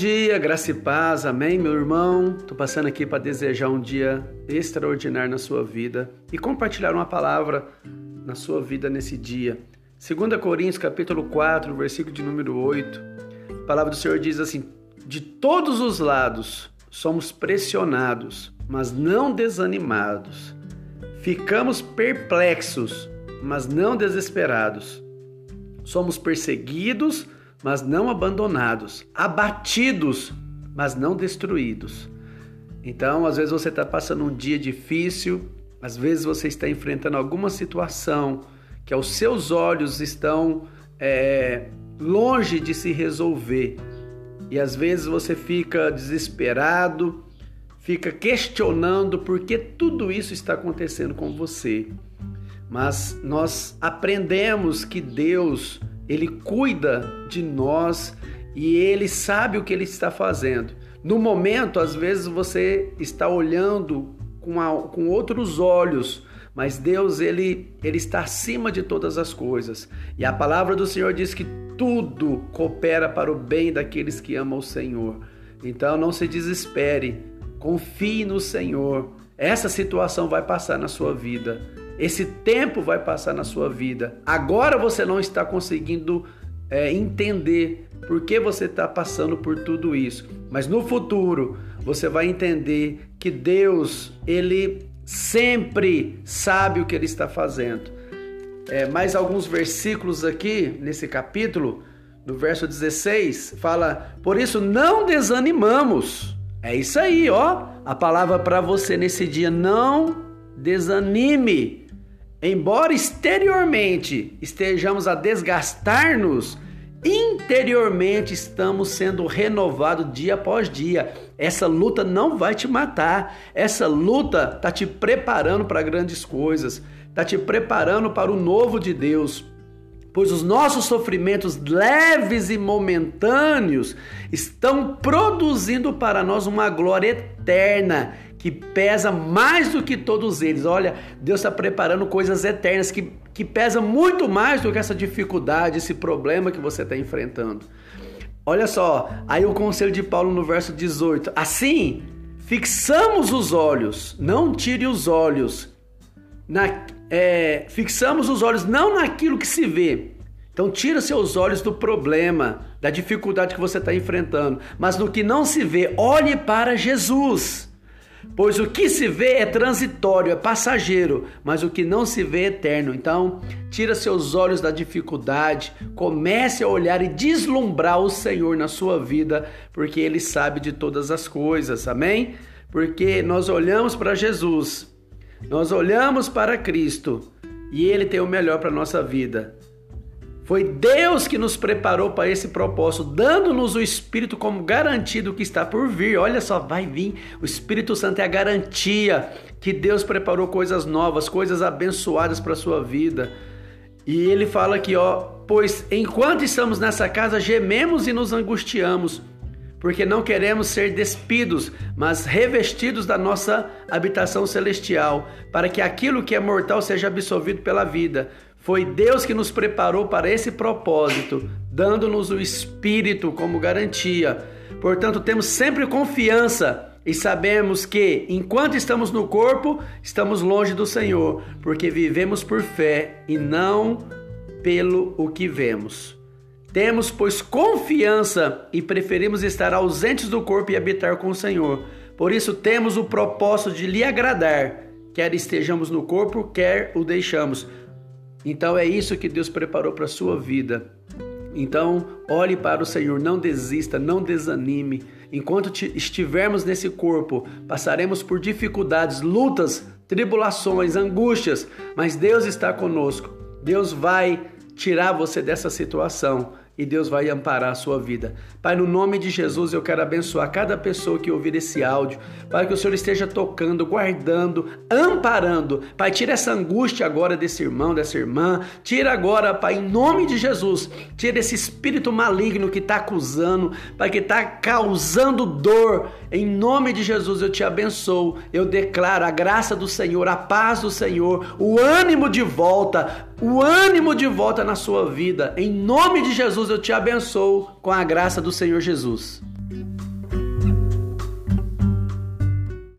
dia, graça e paz, amém, meu irmão? Tô passando aqui para desejar um dia extraordinário na sua vida e compartilhar uma palavra na sua vida nesse dia. 2 Coríntios, capítulo 4, versículo de número 8. A palavra do Senhor diz assim: De todos os lados somos pressionados, mas não desanimados. Ficamos perplexos, mas não desesperados. Somos perseguidos, mas não abandonados, abatidos, mas não destruídos. Então, às vezes você está passando um dia difícil, às vezes você está enfrentando alguma situação que aos seus olhos estão é, longe de se resolver. E às vezes você fica desesperado, fica questionando por que tudo isso está acontecendo com você. Mas nós aprendemos que Deus ele cuida de nós e ele sabe o que ele está fazendo. No momento, às vezes você está olhando com, a, com outros olhos, mas Deus ele, ele está acima de todas as coisas. E a palavra do Senhor diz que tudo coopera para o bem daqueles que amam o Senhor. Então não se desespere, confie no Senhor. Essa situação vai passar na sua vida. Esse tempo vai passar na sua vida. Agora você não está conseguindo é, entender por que você está passando por tudo isso. Mas no futuro você vai entender que Deus, Ele sempre sabe o que Ele está fazendo. É, mais alguns versículos aqui nesse capítulo, no verso 16, fala: Por isso não desanimamos. É isso aí, ó. A palavra para você nesse dia: não desanime. Embora exteriormente estejamos a desgastar-nos, interiormente estamos sendo renovados dia após dia. Essa luta não vai te matar. Essa luta está te preparando para grandes coisas, está te preparando para o novo de Deus. Pois os nossos sofrimentos leves e momentâneos estão produzindo para nós uma glória eterna que pesa mais do que todos eles. Olha, Deus está preparando coisas eternas que, que pesa muito mais do que essa dificuldade, esse problema que você está enfrentando. Olha só, aí o conselho de Paulo no verso 18: assim, fixamos os olhos, não tire os olhos, na, é, fixamos os olhos não naquilo que se vê. Então tira seus olhos do problema, da dificuldade que você está enfrentando, mas no que não se vê, olhe para Jesus. Pois o que se vê é transitório, é passageiro, mas o que não se vê é eterno. Então, tira seus olhos da dificuldade, comece a olhar e deslumbrar o Senhor na sua vida, porque Ele sabe de todas as coisas, amém? Porque nós olhamos para Jesus, nós olhamos para Cristo e Ele tem o melhor para nossa vida. Foi Deus que nos preparou para esse propósito, dando-nos o Espírito como garantia do que está por vir. Olha só, vai vir. O Espírito Santo é a garantia que Deus preparou coisas novas, coisas abençoadas para a sua vida. E ele fala aqui, ó, pois enquanto estamos nessa casa, gememos e nos angustiamos, porque não queremos ser despidos, mas revestidos da nossa habitação celestial, para que aquilo que é mortal seja absorvido pela vida. Foi Deus que nos preparou para esse propósito, dando-nos o Espírito como garantia. Portanto, temos sempre confiança e sabemos que, enquanto estamos no corpo, estamos longe do Senhor, porque vivemos por fé e não pelo o que vemos. Temos, pois, confiança e preferimos estar ausentes do corpo e habitar com o Senhor. Por isso, temos o propósito de lhe agradar, quer estejamos no corpo, quer o deixamos então é isso que Deus preparou para a sua vida. Então, olhe para o Senhor, não desista, não desanime. Enquanto estivermos nesse corpo, passaremos por dificuldades, lutas, tribulações, angústias, mas Deus está conosco. Deus vai tirar você dessa situação e Deus vai amparar a sua vida. Pai, no nome de Jesus, eu quero abençoar cada pessoa que ouvir esse áudio, para que o Senhor esteja tocando, guardando, amparando. Pai, tira essa angústia agora desse irmão, dessa irmã. Tira agora, Pai, em nome de Jesus, tira esse espírito maligno que está acusando, Pai, que está causando dor. Em nome de Jesus, eu te abençoo. Eu declaro a graça do Senhor, a paz do Senhor, o ânimo de volta, o ânimo de volta na sua vida. Em nome de Jesus, eu te abençoo com a graça do Senhor Jesus.